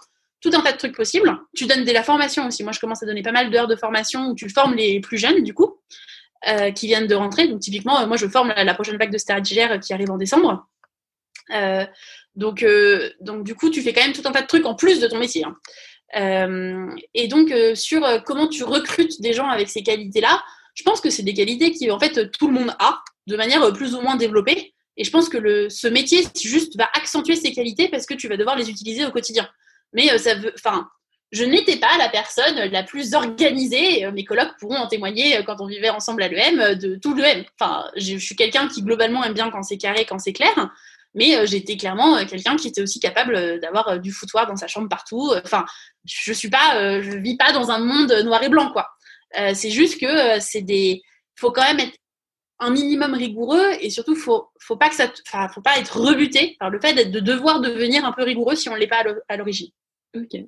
tout un tas de trucs possibles. Tu donnes de la formation aussi. Moi, je commence à donner pas mal d'heures de formation où tu formes les plus jeunes, du coup. Euh, qui viennent de rentrer. Donc typiquement, euh, moi je forme la, prochaine vague de stagiaires euh, qui arrive en décembre. donc, donc du coup, tu fais quand même tout un tas de trucs en plus de ton métier. Hein. et donc sur comment tu recrutes des gens avec ces qualités-là, je pense que c'est des qualités qui en fait tout le monde a de manière plus ou moins développée. Et je pense que le, ce métier juste va accentuer ces qualités parce que tu vas devoir les utiliser au quotidien. Mais ça veut, enfin, je n'étais pas la personne la plus organisée. Mes collègues pourront en témoigner quand on vivait ensemble à l'EM, de tout l'EM. Enfin, je suis quelqu'un qui globalement aime bien quand c'est carré, quand c'est clair. Mais j'étais clairement quelqu'un qui était aussi capable d'avoir du foutoir dans sa chambre partout. Enfin, je suis pas, je vis pas dans un monde noir et blanc, quoi. c'est juste que c'est des, faut quand même être un minimum rigoureux et surtout faut faut pas que ça faut pas être rebuté par le fait de devoir devenir un peu rigoureux si on l'est pas à l'origine. OK.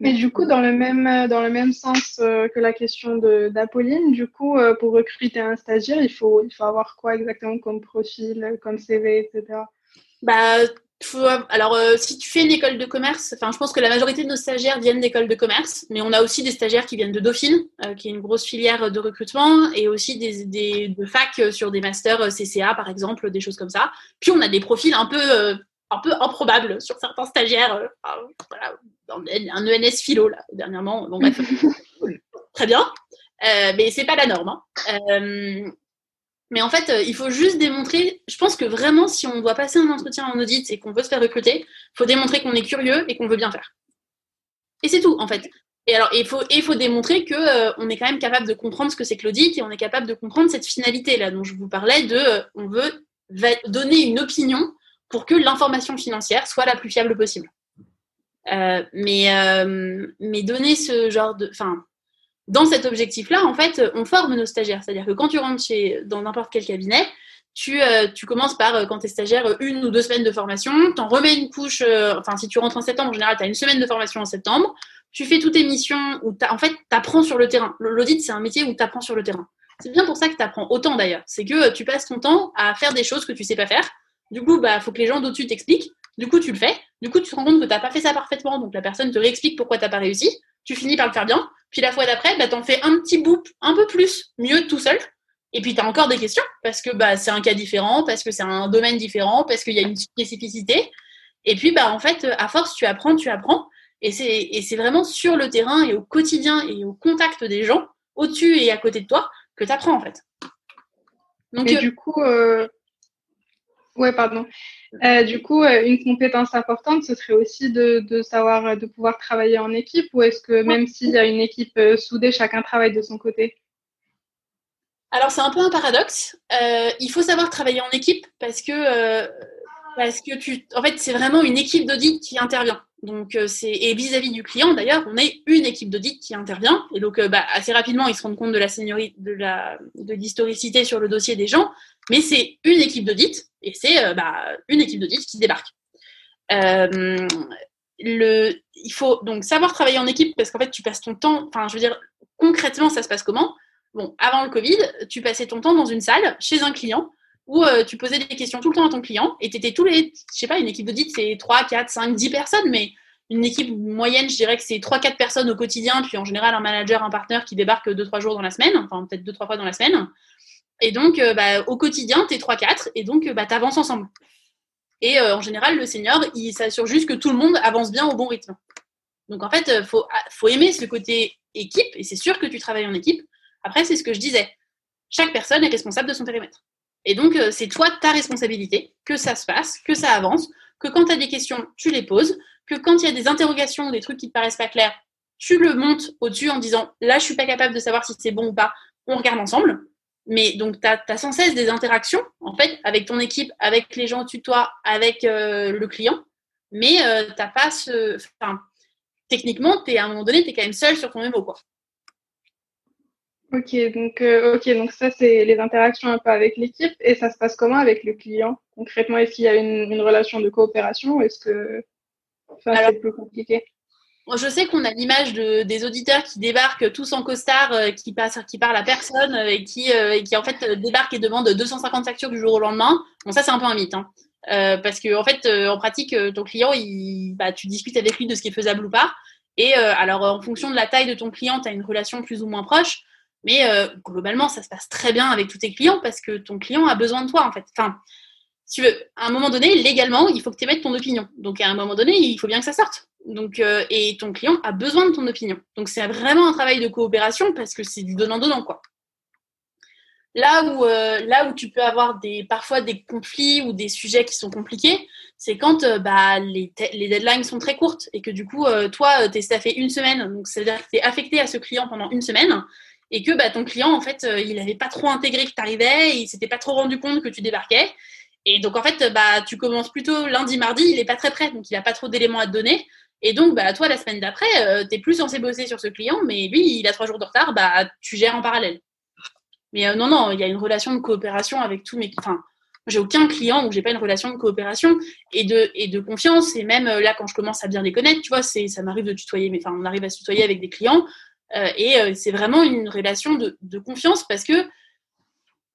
Mais du coup, dans le même, dans le même sens euh, que la question d'Apolline, du coup, euh, pour recruter un stagiaire, il faut, il faut avoir quoi exactement comme profil, comme CV, etc. Bah, alors, euh, si tu fais une école de commerce, enfin, je pense que la majorité de nos stagiaires viennent d'écoles de commerce, mais on a aussi des stagiaires qui viennent de Dauphine, qui est une grosse filière de recrutement, et aussi des, des de fac sur des masters CCA, par exemple, des choses comme ça. Puis on a des profils un peu, un peu improbables sur certains stagiaires, voilà, un ENS philo là dernièrement. Bon bref, très bien, mais c'est pas la norme. Hein. Mais en fait, euh, il faut juste démontrer. Je pense que vraiment, si on doit passer un entretien en audit et qu'on veut se faire recruter, il faut démontrer qu'on est curieux et qu'on veut bien faire. Et c'est tout, en fait. Et alors, il faut, il faut démontrer que euh, on est quand même capable de comprendre ce que c'est que l'audit et on est capable de comprendre cette finalité là dont je vous parlais de, euh, on veut donner une opinion pour que l'information financière soit la plus fiable possible. mais, mais donner ce genre de, enfin, dans cet objectif-là, en fait, on forme nos stagiaires. C'est-à-dire que quand tu rentres chez, dans n'importe quel cabinet, tu, euh, tu commences par, euh, quand tu es stagiaire, une ou deux semaines de formation, tu en remets une couche, euh, enfin si tu rentres en septembre, en général, tu as une semaine de formation en septembre, tu fais toutes tes missions où en fait, tu apprends sur le terrain. L'audit, c'est un métier où tu apprends sur le terrain. C'est bien pour ça que tu apprends autant d'ailleurs. C'est que tu passes ton temps à faire des choses que tu sais pas faire. Du coup, bah, faut que les gens d'au-dessus t'expliquent. Du coup, tu le fais. Du coup, tu te rends compte que tu n'as pas fait ça parfaitement. Donc, la personne te réexplique pourquoi tu n'as pas réussi. Tu finis par le faire bien. Puis la fois d'après, bah, t'en fais un petit bout un peu plus, mieux tout seul. Et puis tu as encore des questions parce que bah, c'est un cas différent, parce que c'est un domaine différent, parce qu'il y a une spécificité. Et puis bah, en fait, à force, tu apprends, tu apprends. Et c'est vraiment sur le terrain et au quotidien et au contact des gens, au-dessus et à côté de toi, que tu apprends en fait. Donc, et euh, du coup, euh, Ouais, pardon. Euh, du coup, euh, une compétence importante, ce serait aussi de, de, savoir, de pouvoir travailler en équipe ou est-ce que même s'il y a une équipe euh, soudée, chacun travaille de son côté? Alors, c'est un peu un paradoxe. il faut savoir travailler en équipe parce que, parce que tu, en fait, c'est vraiment une équipe d'audit qui intervient. Donc, c'est, et vis-à-vis du client, d'ailleurs, on est une équipe d'audit qui intervient. Et donc, bah, assez rapidement, ils se rendent compte de la seniorité, de la, de l'historicité sur le dossier des gens. Mais c'est une équipe d'audit et c'est euh, bah, une équipe d'audit qui débarque. Euh, le, il faut donc savoir travailler en équipe parce qu'en fait, tu passes ton temps, enfin, je veux dire, concrètement, ça se passe comment? Bon, avant le Covid, tu passais ton temps dans une salle chez un client où euh, tu posais des questions tout le temps à ton client et tu étais tous les, je sais pas, une équipe d'audit, c'est 3, 4, 5, 10 personnes, mais une équipe moyenne, je dirais que c'est 3-4 personnes au quotidien, puis en général un manager, un partenaire qui débarque 2-3 jours dans la semaine, enfin peut-être 2-3 fois dans la semaine. Et donc, euh, bah, au quotidien, tu es 3-4 et donc, euh, bah, tu avances ensemble. Et en général, le senior, il s'assure juste que tout le monde avance bien au bon rythme. Donc, en fait, il faut, ah, faut aimer ce côté équipe et c'est sûr que tu travailles en équipe. Après, c'est ce que je disais. Chaque personne est responsable de son périmètre. Et donc, c'est toi ta responsabilité que ça se passe, que ça avance, que quand tu as des questions, tu les poses, que quand il y a des interrogations, des trucs qui te paraissent pas clairs, tu le montes au-dessus en disant là, je suis pas capable de savoir si c'est bon ou pas, on regarde ensemble. Mais donc, tu as, sans cesse des interactions, en fait, avec ton équipe, avec les gens au-dessus de toi, avec euh, le client. Mais euh, tu n'as pas ce. Enfin, techniquement, es, à un moment donné, tu es quand même seul sur ton mémo, quoi. Ok, donc, euh, ok, donc ça, c'est les interactions un peu avec l'équipe. Et ça se passe comment avec le client Concrètement, est-ce qu'il y a une, relation de coopération? Ou est-ce que c'est plus compliqué? je sais qu'on a l'image de, des auditeurs qui débarquent tous en costard, euh, qui, passent, qui parlent à personne euh, et, qui, euh, qui en fait débarquent et demandent 250 factures du jour au lendemain. Bon, ça c'est un peu un mythe, hein. parce que en fait, en pratique, ton client, il, bah, tu discutes avec lui de ce qui est faisable ou pas. Et alors, en fonction de la taille de ton client, tu as une relation plus ou moins proche. Mais globalement, ça se passe très bien avec tous tes clients parce que ton client a besoin de toi, en fait. Enfin, tu veux, à un moment donné, légalement, il faut que tu émettes ton opinion. Donc, à un moment donné, il faut bien que ça sorte. Donc, euh, et ton client a besoin de ton opinion. Donc, c'est vraiment un travail de coopération parce que c'est du donnant-donnant, quoi. Là où, euh, là où tu peux avoir des, parfois des conflits ou des sujets qui sont compliqués, c'est quand bah, les, les, deadlines sont très courtes et que du coup, toi, tu es staffé une semaine, donc ça veut dire que tu es affecté à ce client pendant une semaine et que bah, ton client, en fait, il n'avait pas trop intégré que tu arrivais, il s'était pas trop rendu compte que tu débarquais. Et donc, en fait, bah, tu commences plutôt lundi, mardi, il n'est pas très prêt, donc il n'a pas trop d'éléments à te donner. Et donc, bah, toi, la semaine d'après, euh, tu n'es plus censé bosser sur ce client, mais lui, il a trois jours de retard, bah, tu gères en parallèle. Mais euh, non, non, il y a une relation de coopération avec tous mes. Enfin, j'ai aucun client où j'ai pas une relation de coopération et de, et de confiance. Et même euh, là, quand je commence à bien les connaître, tu vois, ça m'arrive de tutoyer, mais enfin, on arrive à se tutoyer avec des clients. Et c'est vraiment une relation de, confiance parce que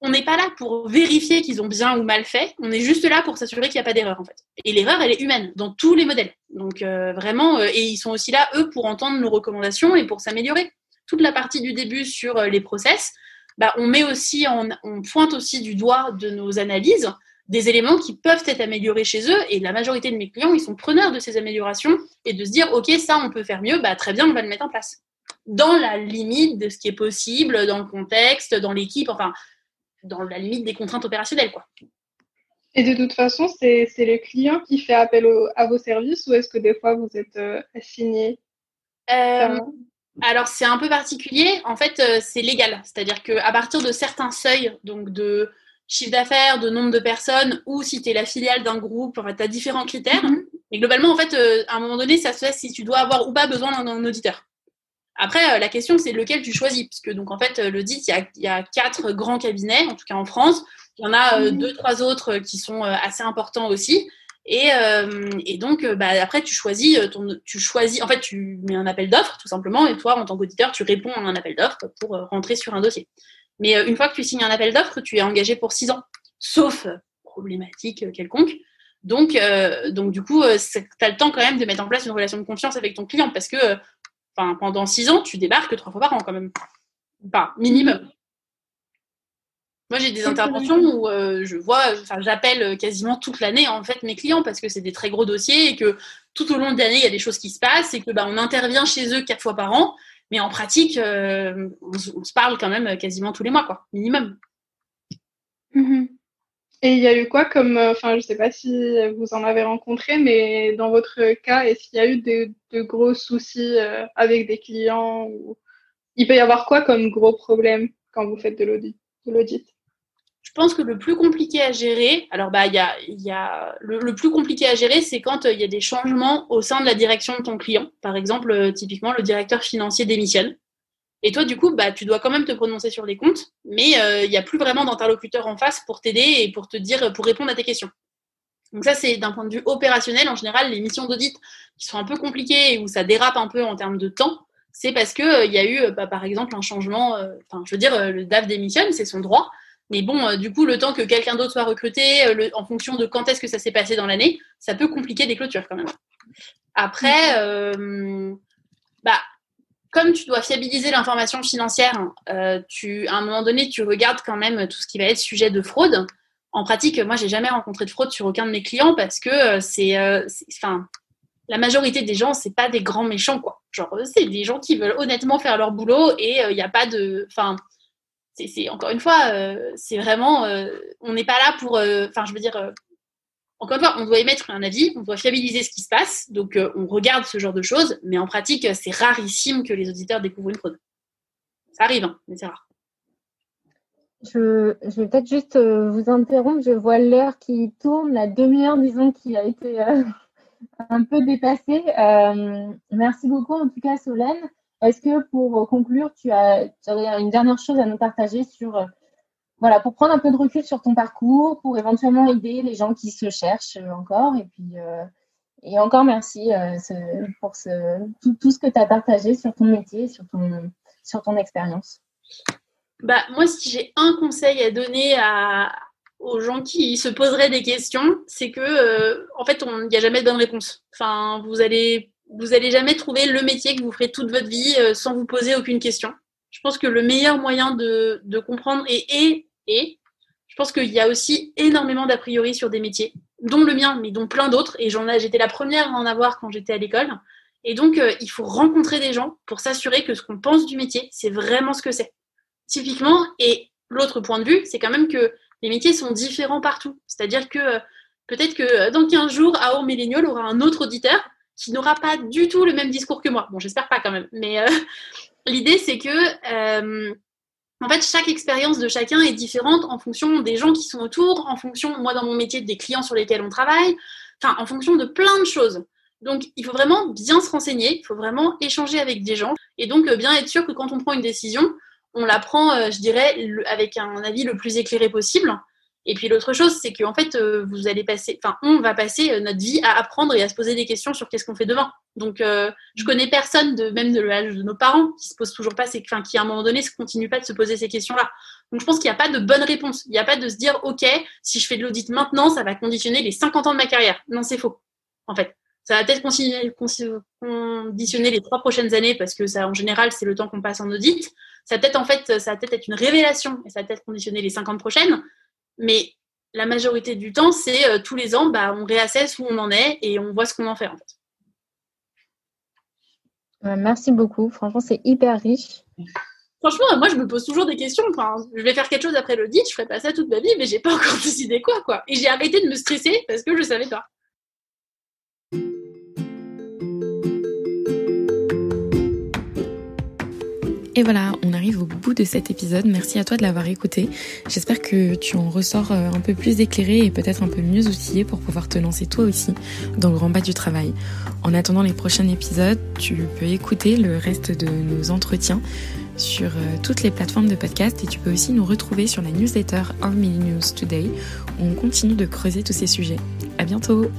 on n'est pas là pour vérifier qu'ils ont bien ou mal fait, on est juste là pour s'assurer qu'il n'y a pas d'erreur en fait. Et l'erreur, elle est humaine dans tous les modèles. Donc euh, vraiment, euh, et ils sont aussi là, eux, pour entendre nos recommandations et pour s'améliorer. Toute la partie du début sur euh, les process, bah, on met aussi, on pointe aussi du doigt de nos analyses des éléments qui peuvent être améliorés chez eux. Et la majorité de mes clients, ils sont preneurs de ces améliorations et de se dire, OK, ça, on peut faire mieux, bah, très bien, on va le mettre en place. Dans la limite de ce qui est possible, dans le contexte, dans l'équipe, enfin, dans la limite des contraintes opérationnelles. Quoi. Et de toute façon, c'est le client qui fait appel à vos services ou est-ce que des fois vous êtes euh, assigné? Euh, Alors c'est un peu particulier. En fait, euh, c'est légal. C'est-à-dire qu'à partir de certains seuils, donc de chiffre d'affaires, de nombre de personnes, ou si tu es la filiale d'un groupe, tu as différents critères. Mm-hmm. Mais globalement, en fait, à un moment donné, ça se fait si tu dois avoir ou pas besoin d'un auditeur. Après, euh, la question, c'est lequel tu choisis. Puisque, donc, en fait, euh, le dit, il y, a, quatre grands cabinets, en tout cas en France. Il y en a euh, mhm. deux, trois autres qui sont assez importants aussi. Et, donc, bah, après, tu choisis, ton, tu choisis, en fait, tu mets un appel d'offres, tout simplement, et toi, en tant qu'auditeur, tu réponds à un appel d'offres pour rentrer sur un dossier. Mais une fois que tu signes un appel d'offres, tu es engagé pour six ans, sauf problématique quelconque. Donc, donc du coup, tu as le temps quand même de mettre en place une relation de confiance avec ton client parce que Enfin, pendant six ans, tu débarques trois fois par an quand même. Pas minimum. Moi, j'ai des interventions où euh, je vois, enfin, j'appelle quasiment toute l'année en fait mes clients parce que c'est des très gros dossiers et que tout au long de l'année, il y a des choses qui se passent et que bah, on intervient chez eux quatre fois par an. Mais en pratique, euh, on, se parle quand même quasiment tous les mois, quoi, minimum. Mm-hmm. Et il y a eu quoi comme, euh, enfin, je sais pas si vous en avez rencontré, mais dans votre cas, est-ce qu'il y a eu de, gros soucis euh, avec des clients. Il peut y avoir quoi comme gros problème quand vous faites de l'audit Je pense que le plus compliqué à gérer, alors bah y a, y a le, le, plus compliqué à gérer, c'est quand euh, il y a des changements au sein de la direction de ton client. Par exemple, typiquement le directeur financier démissionne. Et toi, du coup, bah, tu dois quand même te prononcer sur les comptes, mais euh, il n'y a plus vraiment d'interlocuteur en face pour t'aider et pour te dire, pour répondre à tes questions. Donc ça, c'est d'un point de vue opérationnel. En général, les missions d'audit qui sont un peu compliquées et où ça dérape un peu en termes de temps, c'est parce qu'il euh, y a eu, bah, par exemple, un changement. Enfin, je veux dire, le DAF démissionne, c'est son droit. Mais bon, euh, du coup, le temps que quelqu'un d'autre soit recruté, en fonction de quand est-ce que ça s'est passé dans l'année, ça peut compliquer des clôtures quand même. Après, bah, comme tu dois fiabiliser l'information financière, euh, tu, à un moment donné, tu regardes quand même tout ce qui va être sujet de fraude. En pratique, moi, j'ai jamais rencontré de fraude sur aucun de mes clients parce que euh, c'est, euh, enfin, la majorité des gens, c'est pas des grands méchants, quoi. Genre, c'est des gens qui veulent honnêtement faire leur boulot et il n'y a pas de, enfin, c'est encore une fois, c'est vraiment, on n'est pas là pour, enfin, je veux dire encore une fois, on doit émettre un avis, on doit fiabiliser ce qui se passe, donc euh, on regarde ce genre de choses, mais en pratique, c'est rarissime que les auditeurs découvrent une fraude. Ça arrive, hein, mais c'est rare. Je, vais peut-être juste euh, vous interrompre, je vois l'heure qui tourne, la demi-heure, disons, qui a été euh, un peu dépassée. merci beaucoup, en tout cas, Solène. Est-ce que pour conclure, tu as une dernière chose à nous partager sur voilà, pour prendre un peu de recul sur ton parcours, pour éventuellement aider les gens qui se cherchent encore. Et puis, euh, et encore merci euh, pour tout, ce que tu as partagé sur ton métier, sur ton, sur ton expérience. Bah, moi, si j'ai un conseil à donner à, aux gens qui se poseraient des questions, c'est que, euh, en fait, il n'y a jamais de bonne réponse. Enfin, vous allez, vous allez jamais trouver le métier que vous ferez toute votre vie sans vous poser aucune question. Je pense que le meilleur moyen de, de comprendre et, et je pense qu'il y a aussi énormément d'a priori sur des métiers, dont le mien, mais dont plein d'autres. Et j'étais la première à en avoir quand j'étais à l'école. Et donc, euh, il faut rencontrer des gens pour s'assurer que ce qu'on pense du métier, c'est vraiment ce que c'est. Typiquement, et l'autre point de vue, c'est quand même que les métiers sont différents partout. C'est-à-dire que Peut-être que dans 15 jours, Aor Millennial aura un autre auditeur qui n'aura pas du tout le même discours que moi. Bon, j'espère pas quand même. Mais l'idée, c'est que en fait, chaque expérience de chacun est différente en fonction des gens qui sont autour, en fonction, moi, dans mon métier, des clients sur lesquels on travaille, enfin, en fonction de plein de choses. Donc, il faut vraiment bien se renseigner, il faut vraiment échanger avec des gens et donc euh, bien être sûr que quand on prend une décision, on la prend, euh, je dirais, avec un avis le plus éclairé possible et puis l'autre chose, c'est qu'en fait, euh, vous allez passer, enfin, on va passer euh, notre vie à apprendre et à se poser des questions sur qu'est-ce qu'on fait demain. Donc, euh, je mm. connais personne, de, même de l'âge de nos parents, qui se pose toujours pas, ces, enfin, qui à un moment donné, ne continue pas de se poser ces questions-là. Donc, je pense qu'il n'y a pas de bonne réponse. Il n'y a pas de se dire, OK, si je fais de l'audit maintenant, ça va conditionner les 50 ans de ma carrière. Non, c'est faux. En fait, ça va peut-être conditionner les trois prochaines années parce que ça, en général, c'est le temps qu'on passe en audit. Ça va peut-être, en fait, ça va peut-être être une révélation et ça va peut-être conditionner les 50 prochaines. Mais la majorité du temps, c'est euh, tous les ans, bah, on réassesse où on en est et on voit ce qu'on en fait en fait. Merci beaucoup. Franchement, c'est hyper riche. Franchement, moi, je me pose toujours des questions. Enfin, je vais faire quelque chose après l'audit, je ferai pas ça toute ma vie, mais j'ai pas encore décidé quoi, quoi. Et j'ai arrêté de me stresser parce que je savais pas. Et voilà, on arrive au bout de cet épisode. Merci à toi de l'avoir écouté. J'espère que tu en ressors euh, un peu plus éclairé et peut-être un peu mieux outillé pour pouvoir te lancer toi aussi dans le grand bas du travail. En attendant les prochains épisodes, tu peux écouter le reste de nos entretiens sur euh, toutes les plateformes de podcast et tu peux aussi nous retrouver sur la newsletter Army News Today où on continue de creuser tous ces sujets. À bientôt!